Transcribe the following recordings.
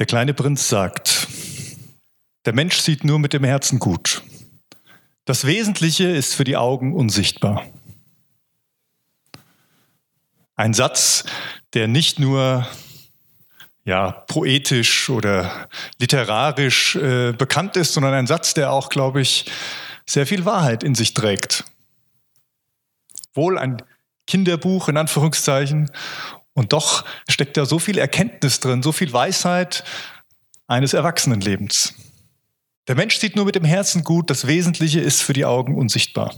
Der kleine Prinz sagt, der Mensch sieht nur mit dem Herzen gut. Das Wesentliche ist für die Augen unsichtbar. Ein Satz, der nicht nur ja, poetisch oder literarisch äh, bekannt ist, sondern ein Satz, der auch, glaube ich, sehr viel Wahrheit in sich trägt. Wohl ein Kinderbuch in Anführungszeichen und doch steckt da so viel Erkenntnis drin, so viel Weisheit eines Erwachsenenlebens. Der Mensch sieht nur mit dem Herzen gut, das Wesentliche ist für die Augen unsichtbar.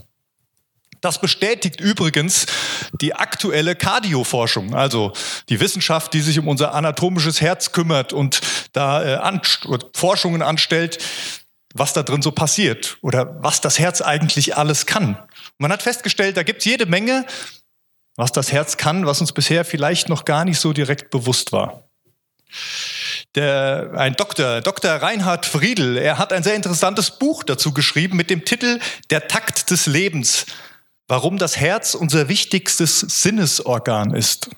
Das bestätigt übrigens die aktuelle Kardioforschung, also die Wissenschaft, die sich um unser anatomisches Herz kümmert und da äh, an, Forschungen anstellt, was da drin so passiert oder was das Herz eigentlich alles kann. Man hat festgestellt, da gibt es jede Menge, was das Herz kann, was uns bisher vielleicht noch gar nicht so direkt bewusst war. Der, ein Doktor, Dr. Reinhard Friedel, er hat ein sehr interessantes Buch dazu geschrieben mit dem Titel Der Takt des Lebens warum das Herz unser wichtigstes Sinnesorgan ist.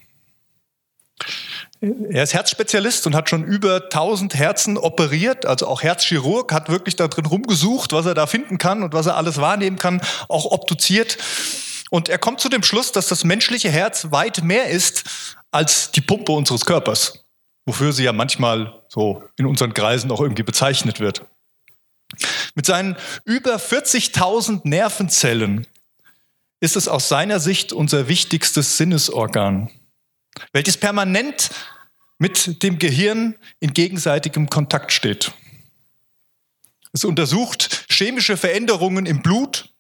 Er ist Herzspezialist und hat schon über 1000 Herzen operiert, also auch Herzchirurg, hat wirklich da drin rumgesucht, was er da finden kann und was er alles wahrnehmen kann, auch obduziert. Und er kommt zu dem Schluss, dass das menschliche Herz weit mehr ist als die Pumpe unseres Körpers, wofür sie ja manchmal so in unseren Kreisen auch irgendwie bezeichnet wird. Mit seinen über 40.000 Nervenzellen ist es aus seiner Sicht unser wichtigstes Sinnesorgan, welches permanent mit dem Gehirn in gegenseitigem Kontakt steht. Es untersucht chemische Veränderungen im Blut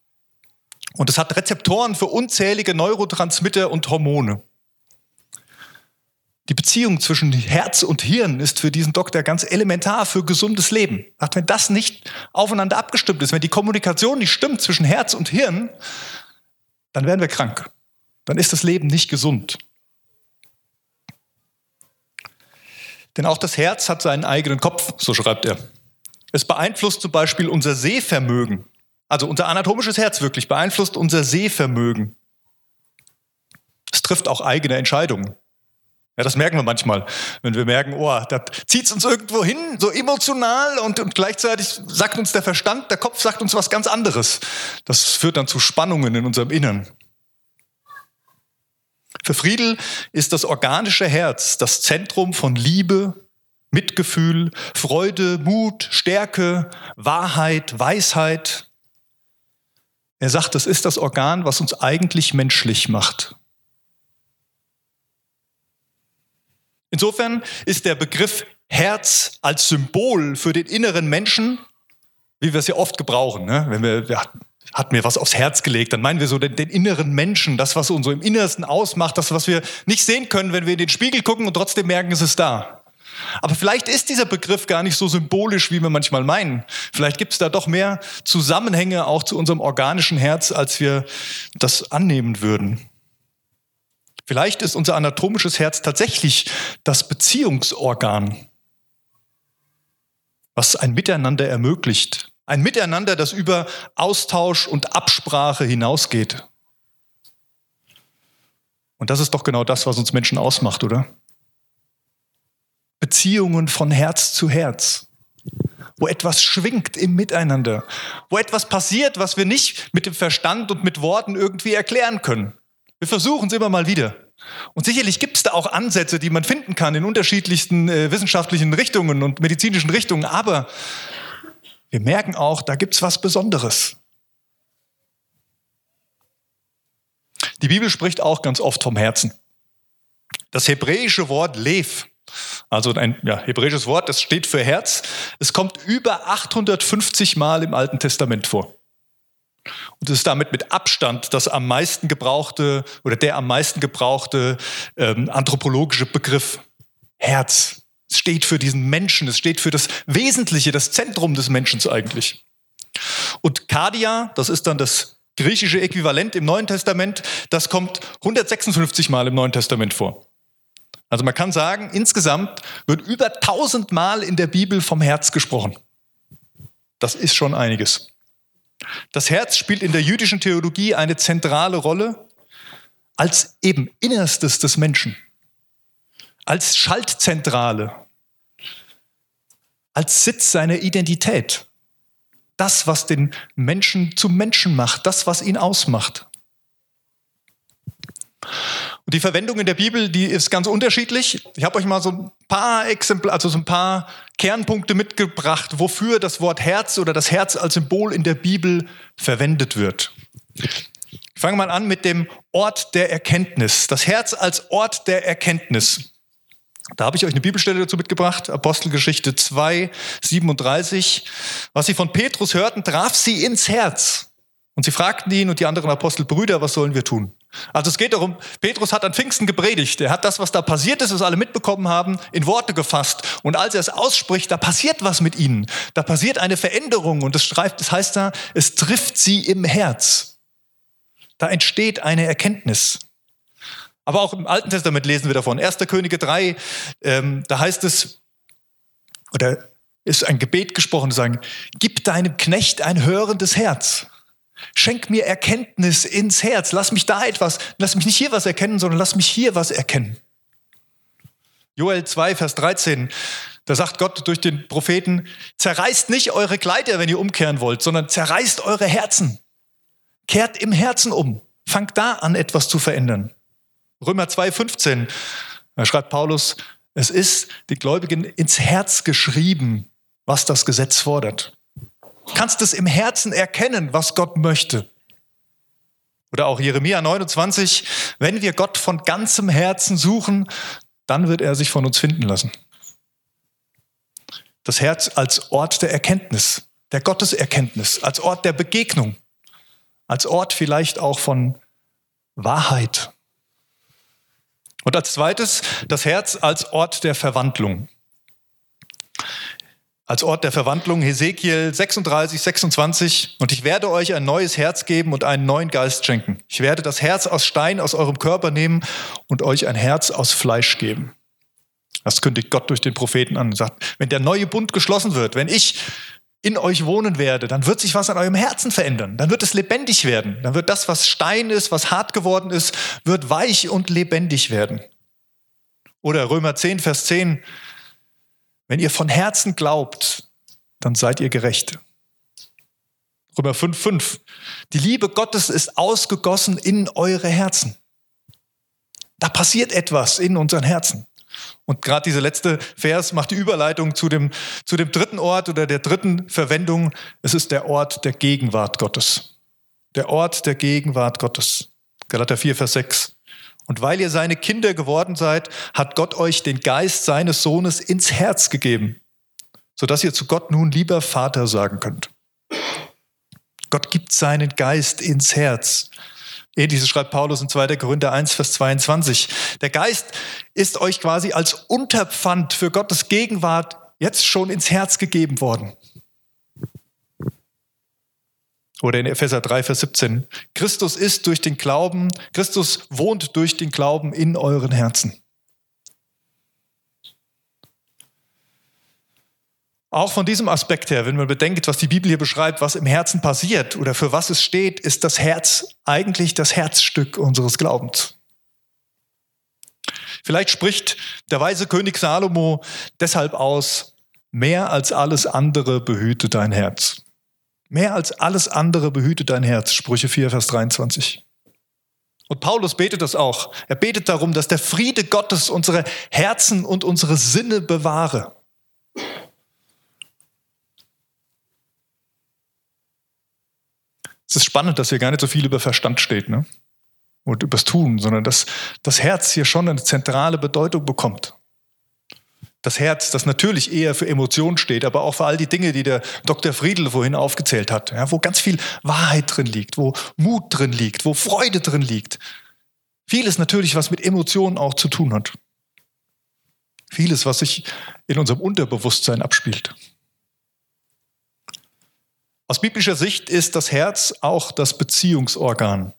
und es hat Rezeptoren für unzählige Neurotransmitter und Hormone. Die Beziehung zwischen Herz und Hirn ist für diesen Doktor ganz elementar für gesundes Leben. Wenn das nicht aufeinander abgestimmt ist, wenn die Kommunikation nicht stimmt zwischen Herz und Hirn, dann werden wir krank. Dann ist das Leben nicht gesund. Denn auch das Herz hat seinen eigenen Kopf, so schreibt er. Es beeinflusst zum Beispiel unser Sehvermögen. Also unser anatomisches Herz wirklich beeinflusst unser Sehvermögen. Es trifft auch eigene Entscheidungen. Ja, das merken wir manchmal, wenn wir merken, oh, da zieht es uns irgendwo hin, so emotional und, und gleichzeitig sagt uns der Verstand, der Kopf sagt uns was ganz anderes. Das führt dann zu Spannungen in unserem Innern. Für Friedel ist das organische Herz das Zentrum von Liebe, Mitgefühl, Freude, Mut, Stärke, Wahrheit, Weisheit. Er sagt, das ist das Organ, was uns eigentlich menschlich macht. Insofern ist der Begriff Herz als Symbol für den inneren Menschen, wie wir es ja oft gebrauchen, ne? wenn wir, ja, hat mir was aufs Herz gelegt, dann meinen wir so den, den, inneren Menschen, das, was uns so im Innersten ausmacht, das, was wir nicht sehen können, wenn wir in den Spiegel gucken und trotzdem merken, es ist da. Aber vielleicht ist dieser Begriff gar nicht so symbolisch, wie wir manchmal meinen. Vielleicht gibt es da doch mehr Zusammenhänge auch zu unserem organischen Herz, als wir das annehmen würden. Vielleicht ist unser anatomisches Herz tatsächlich das Beziehungsorgan, was ein Miteinander ermöglicht. Ein Miteinander, das über Austausch und Absprache hinausgeht. Und das ist doch genau das, was uns Menschen ausmacht, oder? Beziehungen von Herz zu Herz, wo etwas schwingt im Miteinander, wo etwas passiert, was wir nicht mit dem Verstand und mit Worten irgendwie erklären können. Wir versuchen es immer mal wieder. Und sicherlich gibt es da auch Ansätze, die man finden kann in unterschiedlichsten äh, wissenschaftlichen Richtungen und medizinischen Richtungen, aber wir merken auch, da gibt es was Besonderes. Die Bibel spricht auch ganz oft vom Herzen. Das hebräische Wort Lev, also ein ja, hebräisches Wort, das steht für Herz, es kommt über 850 Mal im Alten Testament vor. Und es ist damit mit Abstand das am meisten gebrauchte oder der am meisten gebrauchte ähm, anthropologische Begriff Herz. Es steht für diesen Menschen, es steht für das Wesentliche, das Zentrum des Menschen eigentlich. Und Kardia, das ist dann das griechische Äquivalent im Neuen Testament, das kommt 156 Mal im Neuen Testament vor. Also man kann sagen, insgesamt wird über 1000 Mal in der Bibel vom Herz gesprochen. Das ist schon einiges. Das Herz spielt in der jüdischen Theologie eine zentrale Rolle als eben Innerstes des Menschen, als Schaltzentrale. als Sitz seiner Identität. Das, was den Menschen zum Menschen macht, das, was ihn ausmacht. Und die Verwendung in der Bibel, die ist ganz unterschiedlich. Ich habe euch mal so ein paar Exempel, also so ein paar Kernpunkte mitgebracht, wofür das Wort Herz oder das Herz als Symbol in der Bibel verwendet wird. Ich fange mal an mit dem Ort der Erkenntnis. Das Herz als Ort der Erkenntnis. Da habe ich euch eine Bibelstelle dazu mitgebracht, Apostelgeschichte 2, 37. Was sie von Petrus hörten, traf sie ins Herz. Und sie fragten ihn und die anderen Apostel, Brüder, was sollen wir tun? Also es geht darum, Petrus hat an Pfingsten gepredigt. Er hat das, was da passiert ist, was alle mitbekommen haben, in Worte gefasst. Und als er es ausspricht, da passiert was mit ihnen. Da passiert eine Veränderung. Und das, schreibt, das heißt da, es trifft sie im Herz. Da entsteht eine Erkenntnis. Aber auch im Alten Testament lesen wir davon. 1. Könige 3, ähm, da heißt es, oder ist ein Gebet gesprochen, sagen, gib deinem Knecht ein hörendes Herz. Schenk mir Erkenntnis ins Herz. Lass mich da etwas, lass mich nicht hier was erkennen, sondern lass mich hier was erkennen. Joel 2, Vers 13, da sagt Gott durch den Propheten, zerreißt nicht eure Kleider, wenn ihr umkehren wollt, sondern zerreißt eure Herzen. Kehrt im Herzen um. Fangt da an, etwas zu verändern. Römer 2, 15, da schreibt Paulus, es ist den Gläubigen ins Herz geschrieben, was das Gesetz fordert kannst es im Herzen erkennen, was Gott möchte. Oder auch Jeremia 29, wenn wir Gott von ganzem Herzen suchen, dann wird er sich von uns finden lassen. Das Herz als Ort der Erkenntnis, der Gotteserkenntnis, als Ort der Begegnung, als Ort vielleicht auch von Wahrheit. Und als zweites das Herz als Ort der Verwandlung als Ort der Verwandlung, Hesekiel 36, 26. Und ich werde euch ein neues Herz geben und einen neuen Geist schenken. Ich werde das Herz aus Stein aus eurem Körper nehmen und euch ein Herz aus Fleisch geben. Das kündigt Gott durch den Propheten an und sagt, wenn der neue Bund geschlossen wird, wenn ich in euch wohnen werde, dann wird sich was an eurem Herzen verändern. Dann wird es lebendig werden. Dann wird das, was Stein ist, was hart geworden ist, wird weich und lebendig werden. Oder Römer 10, Vers 10. Wenn ihr von Herzen glaubt, dann seid ihr gerecht. Römer 5,5. Die Liebe Gottes ist ausgegossen in eure Herzen. Da passiert etwas in unseren Herzen. Und gerade dieser letzte Vers macht die Überleitung zu dem, zu dem dritten Ort oder der dritten Verwendung. Es ist der Ort der Gegenwart Gottes. Der Ort der Gegenwart Gottes. Galater 4, Vers 6. Und weil ihr seine Kinder geworden seid, hat Gott euch den Geist seines Sohnes ins Herz gegeben, sodass ihr zu Gott nun lieber Vater sagen könnt. Gott gibt seinen Geist ins Herz. Ähnliches schreibt Paulus in 2. Korinther 1, Vers 22. Der Geist ist euch quasi als Unterpfand für Gottes Gegenwart jetzt schon ins Herz gegeben worden. Oder in Epheser 3, Vers 17. Christus ist durch den Glauben, Christus wohnt durch den Glauben in euren Herzen. Auch von diesem Aspekt her, wenn man bedenkt, was die Bibel hier beschreibt, was im Herzen passiert oder für was es steht, ist das Herz eigentlich das Herzstück unseres Glaubens. Vielleicht spricht der weise König Salomo deshalb aus, mehr als alles andere behüte dein Herz. Mehr als alles andere behüte dein Herz. Sprüche 4, Vers 23. Und Paulus betet das auch. Er betet darum, dass der Friede Gottes unsere Herzen und unsere Sinne bewahre. Es ist spannend, dass hier gar nicht so viel über Verstand steht ne? und übers Tun, sondern dass das Herz hier schon eine zentrale Bedeutung bekommt das Herz, das natürlich eher für Emotionen steht, aber auch für all die Dinge, die der Dr. Friedel vorhin aufgezählt hat, ja, wo ganz viel Wahrheit drin liegt, wo Mut drin liegt, wo Freude drin liegt. Vieles natürlich, was mit Emotionen auch zu tun hat. Vieles, was sich in unserem Unterbewusstsein abspielt. Aus biblischer Sicht ist das Herz auch das Beziehungsorgan.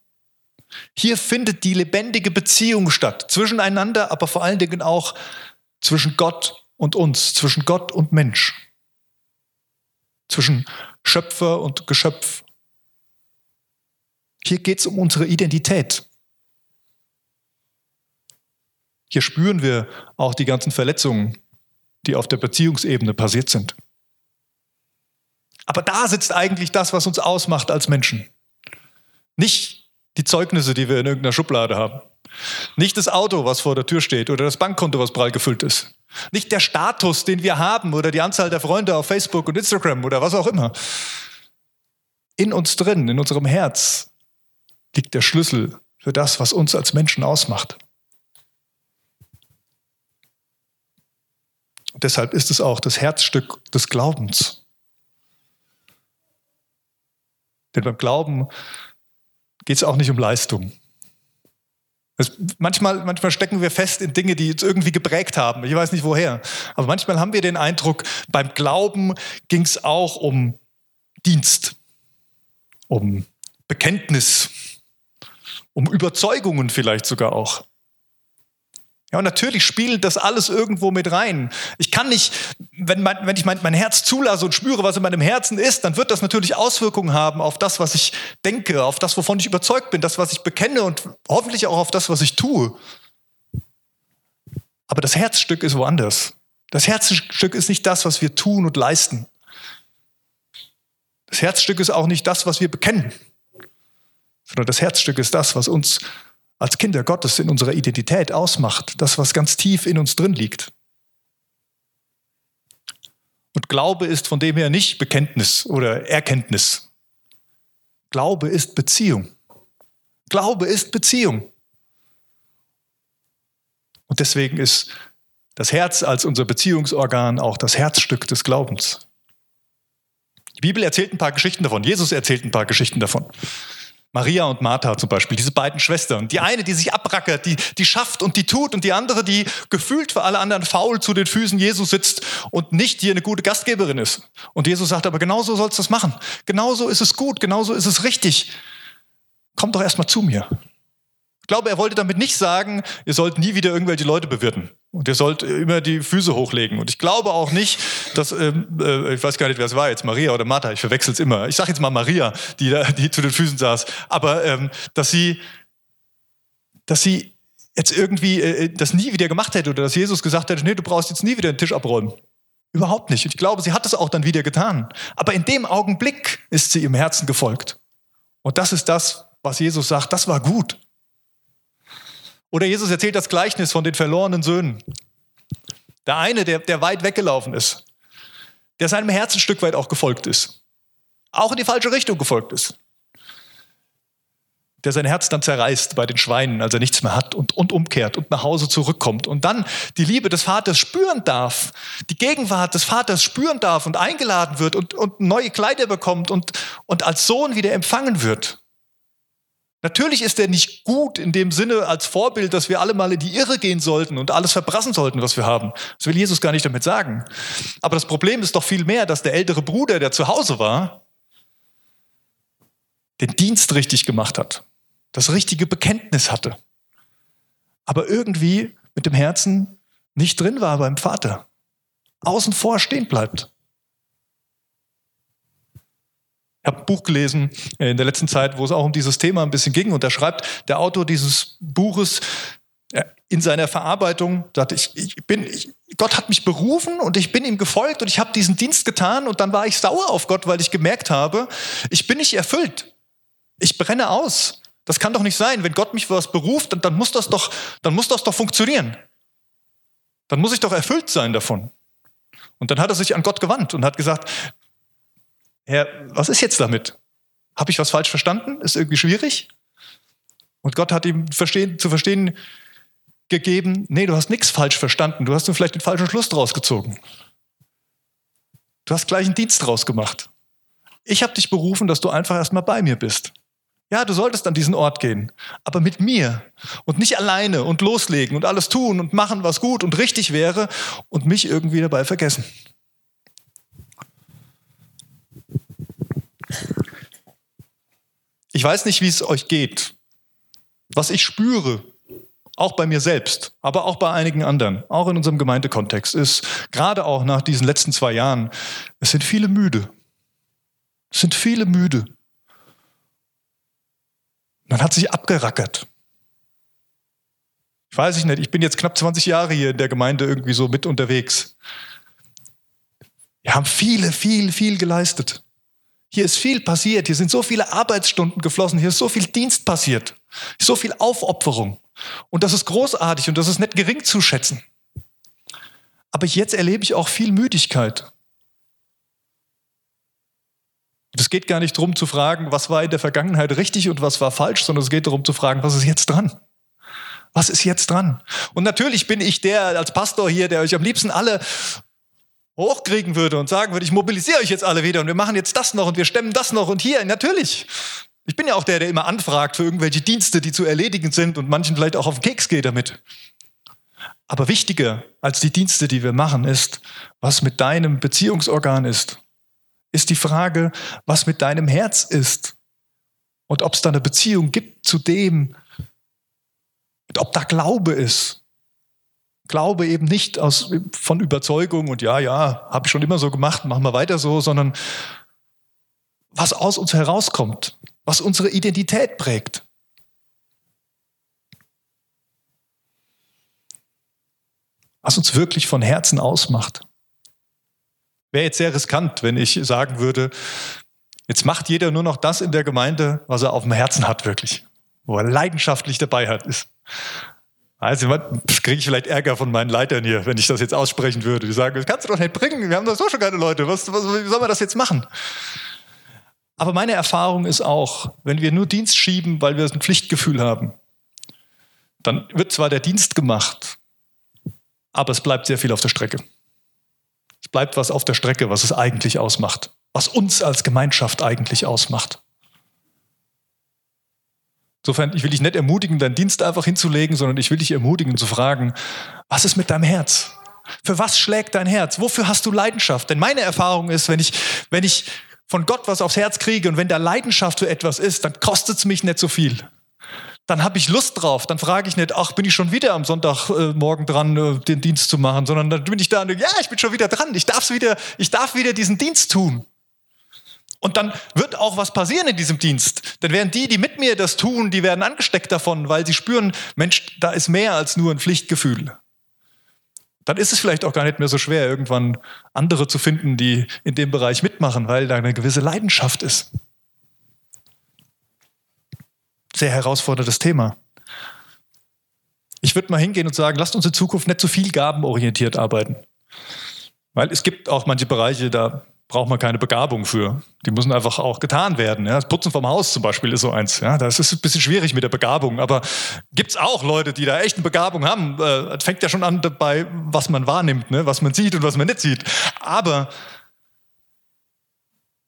Hier findet die lebendige Beziehung statt, zwischeneinander, aber vor allen Dingen auch zwischen Gott und uns, zwischen Gott und Mensch, zwischen Schöpfer und Geschöpf. Hier geht es um unsere Identität. Hier spüren wir auch die ganzen Verletzungen, die auf der Beziehungsebene passiert sind. Aber da sitzt eigentlich das, was uns ausmacht als Menschen. Nicht die Zeugnisse, die wir in irgendeiner Schublade haben. Nicht das Auto, was vor der Tür steht oder das Bankkonto, was prall gefüllt ist. Nicht der Status, den wir haben oder die Anzahl der Freunde auf Facebook und Instagram oder was auch immer. In uns drin, in unserem Herz liegt der Schlüssel für das, was uns als Menschen ausmacht. Und deshalb ist es auch das Herzstück des Glaubens. Denn beim Glauben geht es auch nicht um Leistung. Es, manchmal, manchmal stecken wir fest in Dinge, die uns irgendwie geprägt haben. Ich weiß nicht woher. Aber manchmal haben wir den Eindruck, beim Glauben ging es auch um Dienst, um Bekenntnis, um Überzeugungen vielleicht sogar auch. Ja, und natürlich spielt das alles irgendwo mit rein. Ich kann nicht, wenn, mein, wenn ich mein, mein Herz zulasse und spüre, was in meinem Herzen ist, dann wird das natürlich Auswirkungen haben auf das, was ich denke, auf das, wovon ich überzeugt bin, das, was ich bekenne und hoffentlich auch auf das, was ich tue. Aber das Herzstück ist woanders. Das Herzstück ist nicht das, was wir tun und leisten. Das Herzstück ist auch nicht das, was wir bekennen, sondern das Herzstück ist das, was uns als Kinder Gottes in unserer Identität ausmacht, das, was ganz tief in uns drin liegt. Und Glaube ist von dem her nicht Bekenntnis oder Erkenntnis. Glaube ist Beziehung. Glaube ist Beziehung. Und deswegen ist das Herz als unser Beziehungsorgan auch das Herzstück des Glaubens. Die Bibel erzählt ein paar Geschichten davon. Jesus erzählt ein paar Geschichten davon. Maria und Martha zum Beispiel, diese beiden Schwestern. Die eine, die sich abrackert, die, die schafft und die tut, und die andere, die gefühlt für alle anderen faul zu den Füßen Jesus sitzt und nicht hier eine gute Gastgeberin ist. Und Jesus sagt, aber genauso sollst du das machen. Genauso ist es gut, genauso ist es richtig. Komm doch erstmal zu mir. Ich glaube, er wollte damit nicht sagen, ihr sollt nie wieder irgendwelche Leute bewirten. Und ihr sollt immer die Füße hochlegen. Und ich glaube auch nicht, dass, ähm, äh, ich weiß gar nicht, wer es war jetzt, Maria oder Martha, ich verwechsel es immer. Ich sage jetzt mal Maria, die, da, die zu den Füßen saß. Aber ähm, dass sie, dass sie jetzt irgendwie äh, das nie wieder gemacht hätte oder dass Jesus gesagt hätte, nee, du brauchst jetzt nie wieder den Tisch abräumen. Überhaupt nicht. Und ich glaube, sie hat es auch dann wieder getan. Aber in dem Augenblick ist sie im Herzen gefolgt. Und das ist das, was Jesus sagt, das war gut. Oder Jesus erzählt das Gleichnis von den verlorenen Söhnen. Der eine, der, der weit weggelaufen ist, der seinem Herzen ein Stück weit auch gefolgt ist, auch in die falsche Richtung gefolgt ist, der sein Herz dann zerreißt bei den Schweinen, als er nichts mehr hat und, und umkehrt und nach Hause zurückkommt und dann die Liebe des Vaters spüren darf, die Gegenwart des Vaters spüren darf und eingeladen wird und, und neue Kleider bekommt und, und als Sohn wieder empfangen wird. Natürlich ist er nicht gut in dem Sinne als Vorbild, dass wir alle mal in die Irre gehen sollten und alles verbrassen sollten, was wir haben. Das will Jesus gar nicht damit sagen. Aber das Problem ist doch viel mehr, dass der ältere Bruder, der zu Hause war, den Dienst richtig gemacht hat, das richtige Bekenntnis hatte, aber irgendwie mit dem Herzen nicht drin war beim Vater, außen vor stehen bleibt. Ich habe ein Buch gelesen äh, in der letzten Zeit, wo es auch um dieses Thema ein bisschen ging. Und da schreibt der Autor dieses Buches äh, in seiner Verarbeitung, sagt, ich, ich bin, ich, Gott hat mich berufen und ich bin ihm gefolgt und ich habe diesen Dienst getan und dann war ich sauer auf Gott, weil ich gemerkt habe, ich bin nicht erfüllt. Ich brenne aus. Das kann doch nicht sein. Wenn Gott mich für was beruft, dann, dann, muss das doch, dann muss das doch funktionieren. Dann muss ich doch erfüllt sein davon. Und dann hat er sich an Gott gewandt und hat gesagt, Herr, was ist jetzt damit? Habe ich was falsch verstanden? Ist irgendwie schwierig? Und Gott hat ihm verstehen, zu verstehen gegeben, nee, du hast nichts falsch verstanden, du hast nur vielleicht den falschen Schluss draus gezogen. Du hast gleich einen Dienst draus gemacht. Ich habe dich berufen, dass du einfach erstmal bei mir bist. Ja, du solltest an diesen Ort gehen, aber mit mir und nicht alleine und loslegen und alles tun und machen, was gut und richtig wäre und mich irgendwie dabei vergessen. Ich weiß nicht, wie es euch geht. Was ich spüre, auch bei mir selbst, aber auch bei einigen anderen, auch in unserem Gemeindekontext, ist gerade auch nach diesen letzten zwei Jahren, es sind viele müde. Es sind viele müde. Man hat sich abgerackert. Ich weiß nicht, ich bin jetzt knapp 20 Jahre hier in der Gemeinde irgendwie so mit unterwegs. Wir haben viele, viel, viel geleistet. Hier ist viel passiert, hier sind so viele Arbeitsstunden geflossen, hier ist so viel Dienst passiert, so viel Aufopferung. Und das ist großartig und das ist nicht gering zu schätzen. Aber jetzt erlebe ich auch viel Müdigkeit. Es geht gar nicht darum zu fragen, was war in der Vergangenheit richtig und was war falsch, sondern es geht darum zu fragen, was ist jetzt dran? Was ist jetzt dran? Und natürlich bin ich der als Pastor hier, der euch am liebsten alle hochkriegen würde und sagen würde, ich mobilisiere euch jetzt alle wieder und wir machen jetzt das noch und wir stemmen das noch und hier, natürlich. Ich bin ja auch der, der immer anfragt für irgendwelche Dienste, die zu erledigen sind und manchen vielleicht auch auf den Keks geht damit. Aber wichtiger als die Dienste, die wir machen, ist, was mit deinem Beziehungsorgan ist. Ist die Frage, was mit deinem Herz ist. Und ob es da eine Beziehung gibt zu dem, ob da Glaube ist. Glaube eben nicht aus, von Überzeugung und ja, ja, habe ich schon immer so gemacht, machen wir weiter so, sondern was aus uns herauskommt, was unsere Identität prägt. Was uns wirklich von Herzen ausmacht. Wäre jetzt sehr riskant, wenn ich sagen würde, jetzt macht jeder nur noch das in der Gemeinde, was er auf dem Herzen hat, wirklich, wo er leidenschaftlich dabei hat, ist. Also kriege ich vielleicht Ärger von meinen Leitern hier, wenn ich das jetzt aussprechen würde. Die sagen, das kannst du doch nicht bringen, wir haben doch so schon keine Leute, was, was, wie soll man das jetzt machen? Aber meine Erfahrung ist auch, wenn wir nur Dienst schieben, weil wir ein Pflichtgefühl haben, dann wird zwar der Dienst gemacht, aber es bleibt sehr viel auf der Strecke. Es bleibt was auf der Strecke, was es eigentlich ausmacht, was uns als Gemeinschaft eigentlich ausmacht. Insofern, ich will dich nicht ermutigen, deinen Dienst einfach hinzulegen, sondern ich will dich ermutigen zu fragen, was ist mit deinem Herz? Für was schlägt dein Herz? Wofür hast du Leidenschaft? Denn meine Erfahrung ist, wenn ich, wenn ich von Gott was aufs Herz kriege und wenn da Leidenschaft für etwas ist, dann kostet es mich nicht so viel. Dann habe ich Lust drauf. Dann frage ich nicht, ach, bin ich schon wieder am Sonntagmorgen äh, dran, äh, den Dienst zu machen, sondern dann bin ich da und ja, ich bin schon wieder dran. Ich, darf's wieder, ich darf wieder diesen Dienst tun. Und dann wird auch was passieren in diesem Dienst. Denn während die, die mit mir das tun, die werden angesteckt davon, weil sie spüren, Mensch, da ist mehr als nur ein Pflichtgefühl. Dann ist es vielleicht auch gar nicht mehr so schwer, irgendwann andere zu finden, die in dem Bereich mitmachen, weil da eine gewisse Leidenschaft ist. Sehr herausforderndes Thema. Ich würde mal hingehen und sagen, lasst uns in Zukunft nicht zu viel gabenorientiert arbeiten. Weil es gibt auch manche Bereiche, da braucht man keine Begabung für. Die müssen einfach auch getan werden. Ja. Das Putzen vom Haus zum Beispiel ist so eins. Ja. Das ist ein bisschen schwierig mit der Begabung, aber gibt es auch Leute, die da echt eine Begabung haben. Äh, fängt ja schon an dabei, was man wahrnimmt, ne? was man sieht und was man nicht sieht. Aber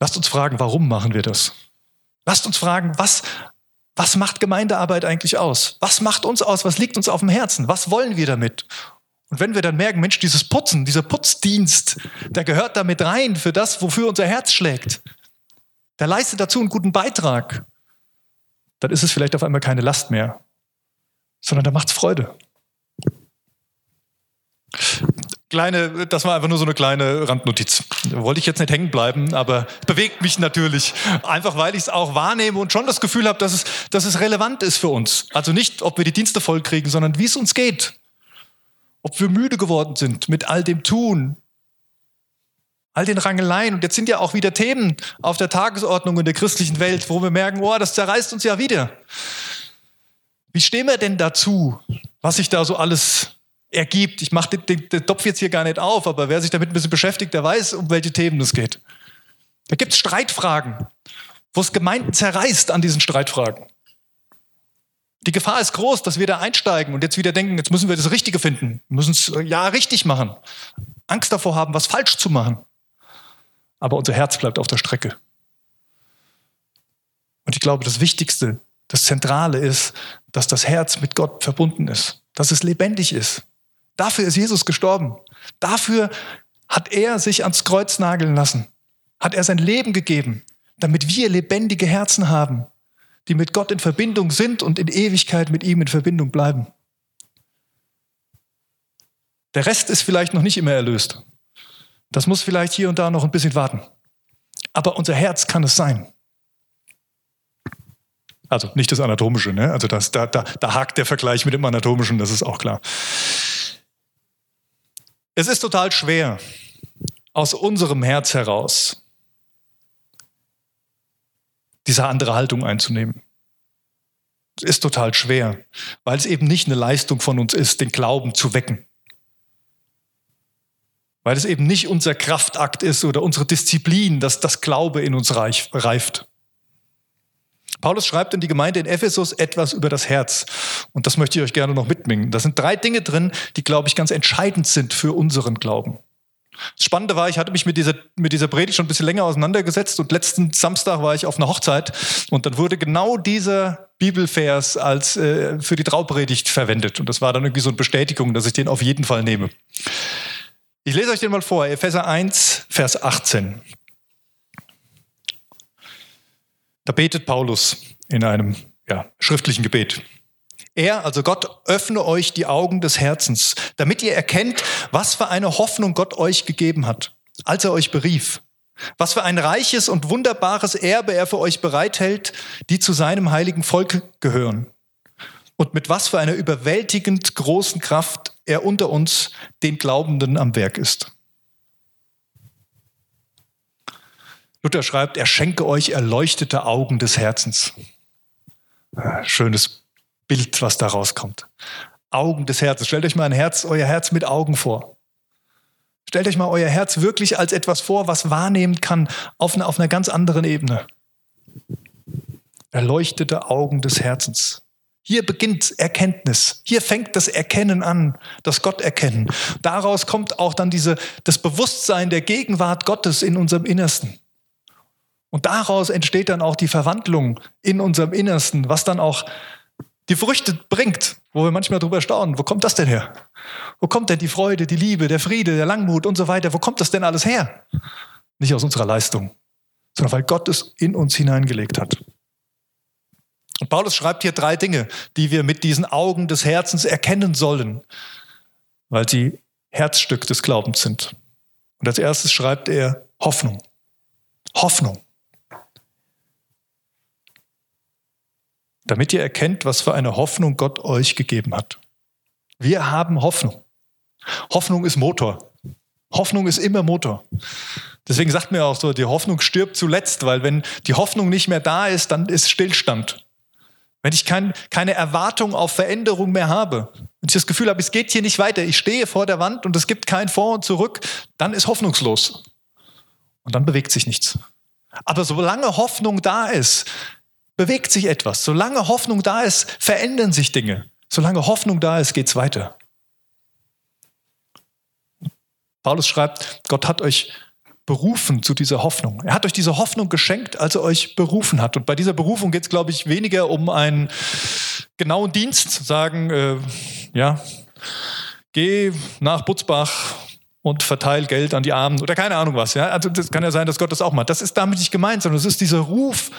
lasst uns fragen, warum machen wir das? Lasst uns fragen, was, was macht Gemeindearbeit eigentlich aus? Was macht uns aus? Was liegt uns auf dem Herzen? Was wollen wir damit? Und wenn wir dann merken, Mensch, dieses Putzen, dieser Putzdienst, der gehört damit rein für das, wofür unser Herz schlägt, der leistet dazu einen guten Beitrag, dann ist es vielleicht auf einmal keine Last mehr, sondern da macht es Freude. Kleine, das war einfach nur so eine kleine Randnotiz. Da wollte ich jetzt nicht hängen bleiben, aber bewegt mich natürlich. Einfach weil ich es auch wahrnehme und schon das Gefühl habe, dass es, dass es relevant ist für uns. Also nicht, ob wir die Dienste voll kriegen, sondern wie es uns geht ob wir müde geworden sind mit all dem Tun, all den Rangeleien. Und jetzt sind ja auch wieder Themen auf der Tagesordnung in der christlichen Welt, wo wir merken, oh, das zerreißt uns ja wieder. Wie stehen wir denn dazu, was sich da so alles ergibt? Ich mache den, den, den Topf jetzt hier gar nicht auf, aber wer sich damit ein bisschen beschäftigt, der weiß, um welche Themen es geht. Da gibt es Streitfragen, wo es Gemeinden zerreißt an diesen Streitfragen. Die Gefahr ist groß, dass wir da einsteigen und jetzt wieder denken, jetzt müssen wir das Richtige finden, müssen es äh, ja richtig machen. Angst davor haben, was falsch zu machen. Aber unser Herz bleibt auf der Strecke. Und ich glaube, das Wichtigste, das Zentrale ist, dass das Herz mit Gott verbunden ist, dass es lebendig ist. Dafür ist Jesus gestorben. Dafür hat er sich ans Kreuz nageln lassen, hat er sein Leben gegeben, damit wir lebendige Herzen haben, die mit Gott in Verbindung sind und in Ewigkeit mit ihm in Verbindung bleiben. Der Rest ist vielleicht noch nicht immer erlöst. Das muss vielleicht hier und da noch ein bisschen warten. Aber unser Herz kann es sein. Also nicht das Anatomische, ne? Also das, da, da, da hakt der Vergleich mit dem Anatomischen, das ist auch klar. Es ist total schwer, aus unserem Herz heraus diese andere Haltung einzunehmen. Es ist total schwer, weil es eben nicht eine Leistung von uns ist, den Glauben zu wecken. Weil es eben nicht unser Kraftakt ist oder unsere Disziplin, dass das Glaube in uns reift. Paulus schreibt in die Gemeinde in Ephesus etwas über das Herz. Und das möchte ich euch gerne noch mitbringen. Da sind drei Dinge drin, die, glaube ich, ganz entscheidend sind für unseren Glauben. Das Spannende war, ich hatte mich mit dieser, mit dieser Predigt schon ein bisschen länger auseinandergesetzt und letzten Samstag war ich auf einer Hochzeit und dann wurde genau dieser Bibelvers als äh, für die Traupredigt verwendet. Und das war dann irgendwie so eine Bestätigung, dass ich den auf jeden Fall nehme. Ich lese euch den mal vor, Epheser 1, Vers 18. Da betet Paulus in einem ja, schriftlichen Gebet. Er, also Gott, öffne euch die Augen des Herzens, damit ihr erkennt, was für eine Hoffnung Gott euch gegeben hat, als er euch berief. Was für ein reiches und wunderbares Erbe er für euch bereithält, die zu seinem heiligen Volk gehören. Und mit was für einer überwältigend großen Kraft er unter uns, den Glaubenden, am Werk ist. Luther schreibt, er schenke euch erleuchtete Augen des Herzens. Schönes Bild, was da rauskommt. Augen des Herzens. Stellt euch mal ein Herz, euer Herz mit Augen vor. Stellt euch mal euer Herz wirklich als etwas vor, was wahrnehmen kann auf einer, auf einer ganz anderen Ebene. Erleuchtete Augen des Herzens. Hier beginnt Erkenntnis. Hier fängt das Erkennen an, das Gott erkennen. Daraus kommt auch dann diese, das Bewusstsein der Gegenwart Gottes in unserem Innersten. Und daraus entsteht dann auch die Verwandlung in unserem Innersten, was dann auch die Früchte bringt, wo wir manchmal drüber staunen. Wo kommt das denn her? Wo kommt denn die Freude, die Liebe, der Friede, der Langmut und so weiter? Wo kommt das denn alles her? Nicht aus unserer Leistung, sondern weil Gott es in uns hineingelegt hat. Und Paulus schreibt hier drei Dinge, die wir mit diesen Augen des Herzens erkennen sollen, weil sie Herzstück des Glaubens sind. Und als erstes schreibt er Hoffnung. Hoffnung. Damit ihr erkennt, was für eine Hoffnung Gott euch gegeben hat. Wir haben Hoffnung. Hoffnung ist Motor. Hoffnung ist immer Motor. Deswegen sagt mir auch so, die Hoffnung stirbt zuletzt, weil wenn die Hoffnung nicht mehr da ist, dann ist Stillstand. Wenn ich kein, keine Erwartung auf Veränderung mehr habe, wenn ich das Gefühl habe, es geht hier nicht weiter, ich stehe vor der Wand und es gibt kein Vor und Zurück, dann ist hoffnungslos. Und dann bewegt sich nichts. Aber solange Hoffnung da ist, bewegt sich etwas. Solange Hoffnung da ist, verändern sich Dinge. Solange Hoffnung da ist, geht es weiter. Paulus schreibt, Gott hat euch berufen zu dieser Hoffnung. Er hat euch diese Hoffnung geschenkt, als er euch berufen hat. Und bei dieser Berufung geht es, glaube ich, weniger um einen genauen Dienst, sagen, äh, ja, geh nach Butzbach und verteil Geld an die Armen oder keine Ahnung was. Ja? Also das kann ja sein, dass Gott das auch macht. Das ist damit nicht gemeint, sondern es ist dieser Ruf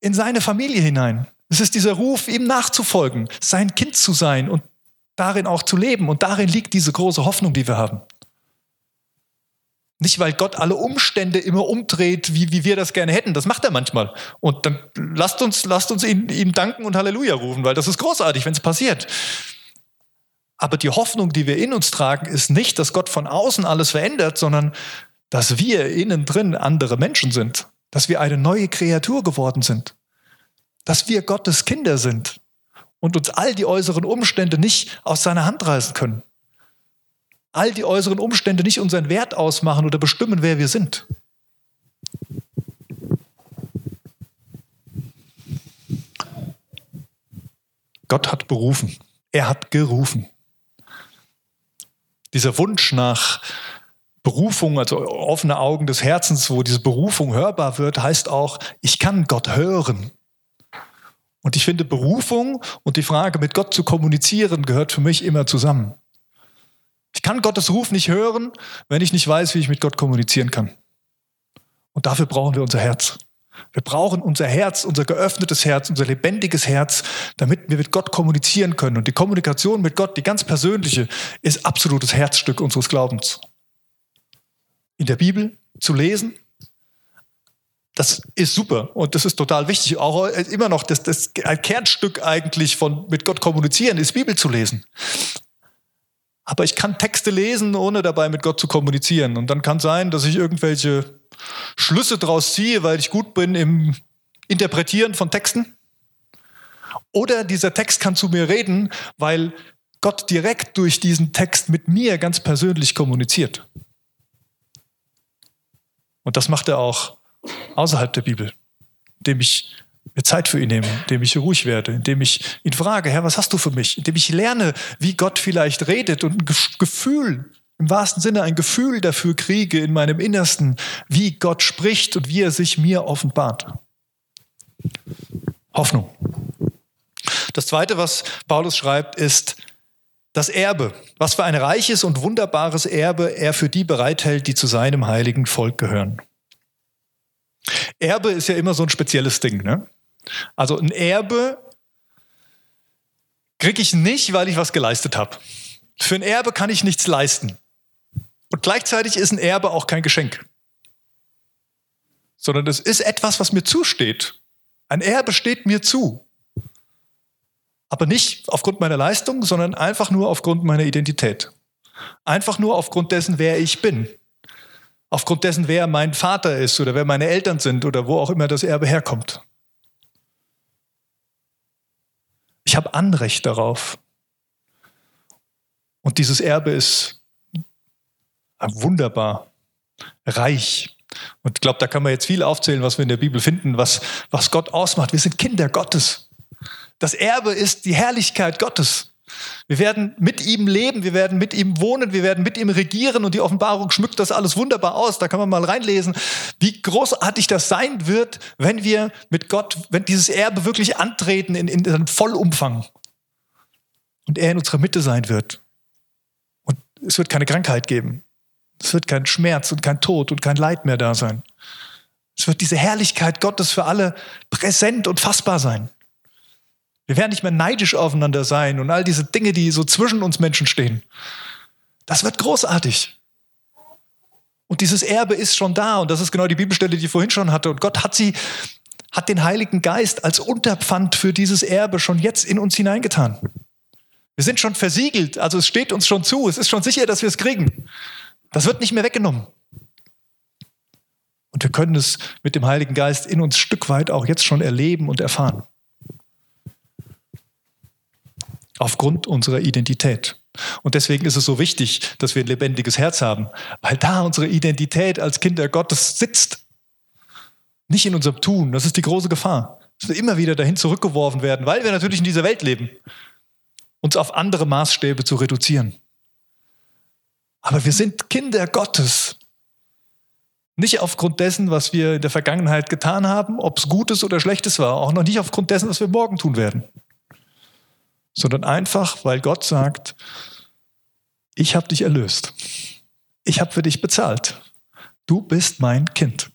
in seine Familie hinein. Es ist dieser Ruf, ihm nachzufolgen, sein Kind zu sein und darin auch zu leben. Und darin liegt diese große Hoffnung, die wir haben. Nicht, weil Gott alle Umstände immer umdreht, wie, wie wir das gerne hätten. Das macht er manchmal. Und dann lasst uns, lasst uns ihm, ihm danken und Halleluja rufen, weil das ist großartig, wenn es passiert. Aber die Hoffnung, die wir in uns tragen, ist nicht, dass Gott von außen alles verändert, sondern dass wir innen drin andere Menschen sind dass wir eine neue Kreatur geworden sind, dass wir Gottes Kinder sind und uns all die äußeren Umstände nicht aus seiner Hand reißen können. All die äußeren Umstände nicht unseren Wert ausmachen oder bestimmen, wer wir sind. Gott hat berufen. Er hat gerufen. Dieser Wunsch nach Berufung, also offene Augen des Herzens, wo diese Berufung hörbar wird, heißt auch, ich kann Gott hören. Und ich finde, Berufung und die Frage, mit Gott zu kommunizieren, gehört für mich immer zusammen. Ich kann Gottes Ruf nicht hören, wenn ich nicht weiß, wie ich mit Gott kommunizieren kann. Und dafür brauchen wir unser Herz. Wir brauchen unser Herz, unser geöffnetes Herz, unser lebendiges Herz, damit wir mit Gott kommunizieren können. Und die Kommunikation mit Gott, die ganz persönliche, ist absolutes Herzstück unseres Glaubens in der Bibel zu lesen. Das ist super und das ist total wichtig. Auch immer noch das, das ein Kernstück eigentlich von mit Gott kommunizieren ist Bibel zu lesen. Aber ich kann Texte lesen, ohne dabei mit Gott zu kommunizieren. Und dann kann sein, dass ich irgendwelche Schlüsse daraus ziehe, weil ich gut bin im Interpretieren von Texten. Oder dieser Text kann zu mir reden, weil Gott direkt durch diesen Text mit mir ganz persönlich kommuniziert. Und das macht er auch außerhalb der Bibel, indem ich mir Zeit für ihn nehme, indem ich ruhig werde, indem ich ihn frage, Herr, was hast du für mich? Indem ich lerne, wie Gott vielleicht redet und ein Gefühl, im wahrsten Sinne ein Gefühl dafür kriege in meinem Innersten, wie Gott spricht und wie er sich mir offenbart. Hoffnung. Das Zweite, was Paulus schreibt, ist das Erbe. Was für ein reiches und wunderbares Erbe er für die bereithält, die zu seinem heiligen Volk gehören. Erbe ist ja immer so ein spezielles Ding. Ne? Also ein Erbe kriege ich nicht, weil ich was geleistet habe. Für ein Erbe kann ich nichts leisten. Und gleichzeitig ist ein Erbe auch kein Geschenk, sondern es ist etwas, was mir zusteht. Ein Erbe steht mir zu. Aber nicht aufgrund meiner Leistung, sondern einfach nur aufgrund meiner Identität. Einfach nur aufgrund dessen, wer ich bin. Aufgrund dessen, wer mein Vater ist oder wer meine Eltern sind oder wo auch immer das Erbe herkommt. Ich habe Anrecht darauf. Und dieses Erbe ist wunderbar, reich. Und ich glaube, da kann man jetzt viel aufzählen, was wir in der Bibel finden, was, was Gott ausmacht. Wir sind Kinder Gottes. Das Erbe ist die Herrlichkeit Gottes. Wir werden mit ihm leben, wir werden mit ihm wohnen, wir werden mit ihm regieren und die Offenbarung schmückt das alles wunderbar aus. Da kann man mal reinlesen, wie großartig das sein wird, wenn wir mit Gott, wenn dieses Erbe wirklich antreten in, in seinem Vollumfang und er in unserer Mitte sein wird. Und es wird keine Krankheit geben. Es wird kein Schmerz und kein Tod und kein Leid mehr da sein. Es wird diese Herrlichkeit Gottes für alle präsent und fassbar sein. Wir werden nicht mehr neidisch aufeinander sein und all diese Dinge, die so zwischen uns Menschen stehen. Das wird großartig. Und dieses Erbe ist schon da und das ist genau die Bibelstelle, die ich vorhin schon hatte. Und Gott hat sie, hat den Heiligen Geist als Unterpfand für dieses Erbe schon jetzt in uns hineingetan. Wir sind schon versiegelt, also es steht uns schon zu, es ist schon sicher, dass wir es kriegen. Das wird nicht mehr weggenommen. Und wir können es mit dem Heiligen Geist in uns Stück weit auch jetzt schon erleben und erfahren aufgrund unserer Identität. Und deswegen ist es so wichtig, dass wir ein lebendiges Herz haben, weil da unsere Identität als Kinder Gottes sitzt. Nicht in unserem Tun. Das ist die große Gefahr. Dass wir immer wieder dahin zurückgeworfen werden, weil wir natürlich in dieser Welt leben, uns auf andere Maßstäbe zu reduzieren. Aber wir sind Kinder Gottes. Nicht aufgrund dessen, was wir in der Vergangenheit getan haben, ob es Gutes oder Schlechtes war, auch noch nicht aufgrund dessen, was wir morgen tun werden sondern einfach, weil Gott sagt, ich habe dich erlöst. Ich habe für dich bezahlt. Du bist mein Kind.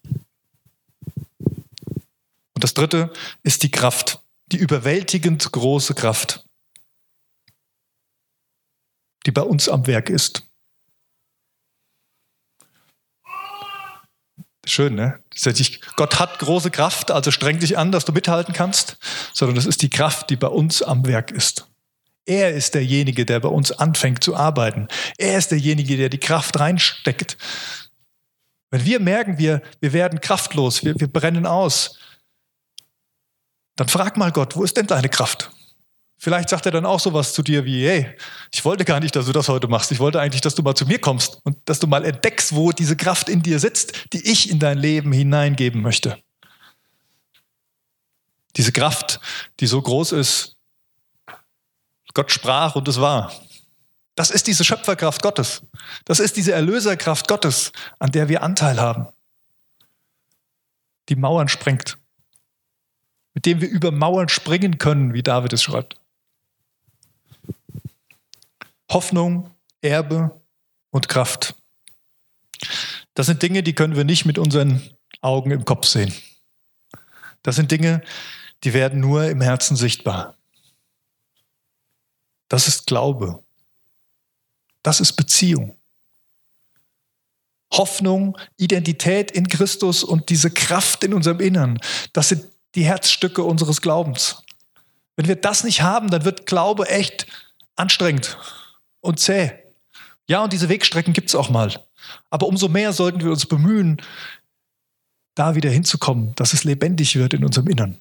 Und das Dritte ist die Kraft, die überwältigend große Kraft, die bei uns am Werk ist. Schön, ne? Gott hat große Kraft, also streng dich an, dass du mithalten kannst, sondern es ist die Kraft, die bei uns am Werk ist. Er ist derjenige, der bei uns anfängt zu arbeiten. Er ist derjenige, der die Kraft reinsteckt. Wenn wir merken, wir, wir werden kraftlos, wir, wir brennen aus, dann frag mal Gott, wo ist denn deine Kraft? Vielleicht sagt er dann auch sowas zu dir wie, hey, ich wollte gar nicht, dass du das heute machst. Ich wollte eigentlich, dass du mal zu mir kommst und dass du mal entdeckst, wo diese Kraft in dir sitzt, die ich in dein Leben hineingeben möchte. Diese Kraft, die so groß ist, Gott sprach und es war. Das ist diese Schöpferkraft Gottes. Das ist diese Erlöserkraft Gottes, an der wir Anteil haben. Die Mauern sprengt. Mit dem wir über Mauern springen können, wie David es schreibt. Hoffnung, Erbe und Kraft. Das sind Dinge, die können wir nicht mit unseren Augen im Kopf sehen. Das sind Dinge, die werden nur im Herzen sichtbar. Das ist Glaube. Das ist Beziehung. Hoffnung, Identität in Christus und diese Kraft in unserem Innern, das sind die Herzstücke unseres Glaubens. Wenn wir das nicht haben, dann wird Glaube echt anstrengend und zäh. Ja, und diese Wegstrecken gibt es auch mal. Aber umso mehr sollten wir uns bemühen, da wieder hinzukommen, dass es lebendig wird in unserem Innern.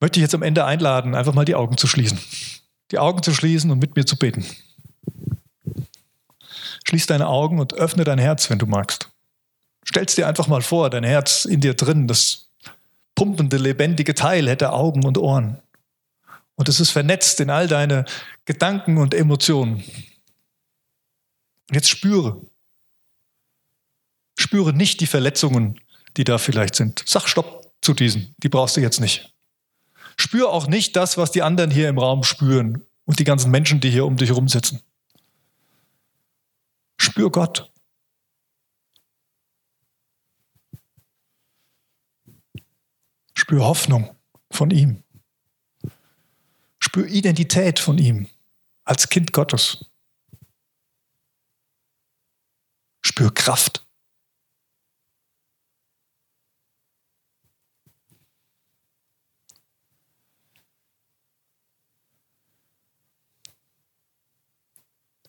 Möchte ich jetzt am Ende einladen, einfach mal die Augen zu schließen. Die Augen zu schließen und mit mir zu beten. Schließ deine Augen und öffne dein Herz, wenn du magst. Stell's dir einfach mal vor, dein Herz in dir drin, das pumpende, lebendige Teil hätte Augen und Ohren. Und es ist vernetzt in all deine Gedanken und Emotionen. Jetzt spüre. Spüre nicht die Verletzungen, die da vielleicht sind. Sag Stopp zu diesen. Die brauchst du jetzt nicht. Spür auch nicht das, was die anderen hier im Raum spüren und die ganzen Menschen, die hier um dich herum sitzen. Spür Gott. Spür Hoffnung von ihm. Spür Identität von ihm als Kind Gottes. Spür Kraft.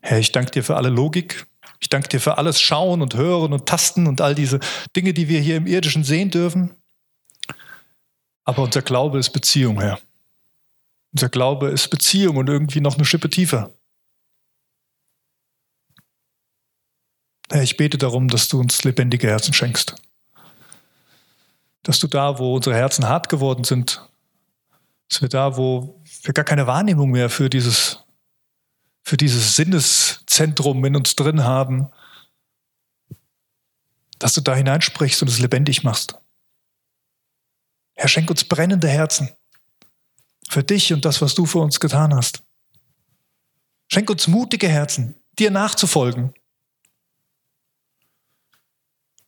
Herr, ich danke dir für alle Logik. Ich danke dir für alles Schauen und Hören und Tasten und all diese Dinge, die wir hier im irdischen sehen dürfen. Aber unser Glaube ist Beziehung, Herr. Unser Glaube ist Beziehung und irgendwie noch eine Schippe tiefer. Herr, ich bete darum, dass du uns lebendige Herzen schenkst. Dass du da, wo unsere Herzen hart geworden sind, dass wir da, wo wir gar keine Wahrnehmung mehr für dieses, für dieses Sinneszentrum in uns drin haben, dass du da hineinsprichst und es lebendig machst. Herr, schenk uns brennende Herzen für dich und das, was du für uns getan hast. Schenk uns mutige Herzen, dir nachzufolgen.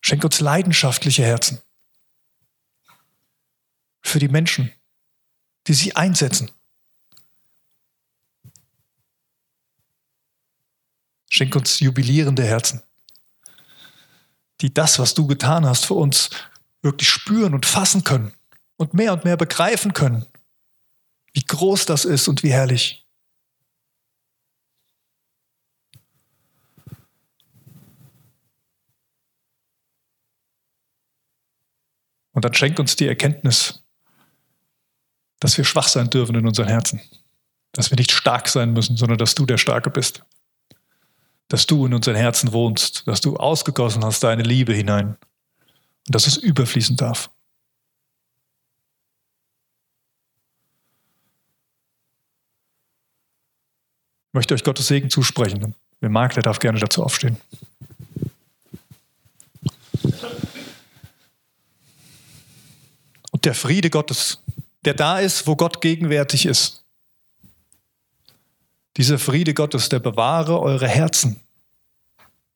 Schenk uns leidenschaftliche Herzen für die Menschen, die sich einsetzen. Schenk uns jubilierende Herzen, die das, was du getan hast, für uns wirklich spüren und fassen können und mehr und mehr begreifen können wie groß das ist und wie herrlich. Und dann schenk uns die Erkenntnis, dass wir schwach sein dürfen in unseren Herzen. Dass wir nicht stark sein müssen, sondern dass du der Starke bist. Dass du in unseren Herzen wohnst, dass du ausgegossen hast deine Liebe hinein und dass es überfließen darf. Möchte euch Gottes Segen zusprechen. Wer mag, der darf gerne dazu aufstehen. Und der Friede Gottes, der da ist, wo Gott gegenwärtig ist. Dieser Friede Gottes, der bewahre eure Herzen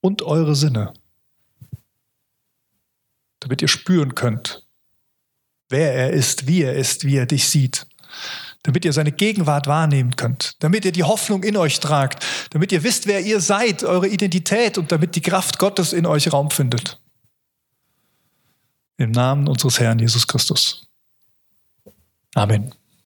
und eure Sinne, damit ihr spüren könnt, wer er ist, wie er ist, wie er dich sieht damit ihr seine Gegenwart wahrnehmen könnt, damit ihr die Hoffnung in euch tragt, damit ihr wisst, wer ihr seid, eure Identität und damit die Kraft Gottes in euch Raum findet. Im Namen unseres Herrn Jesus Christus. Amen.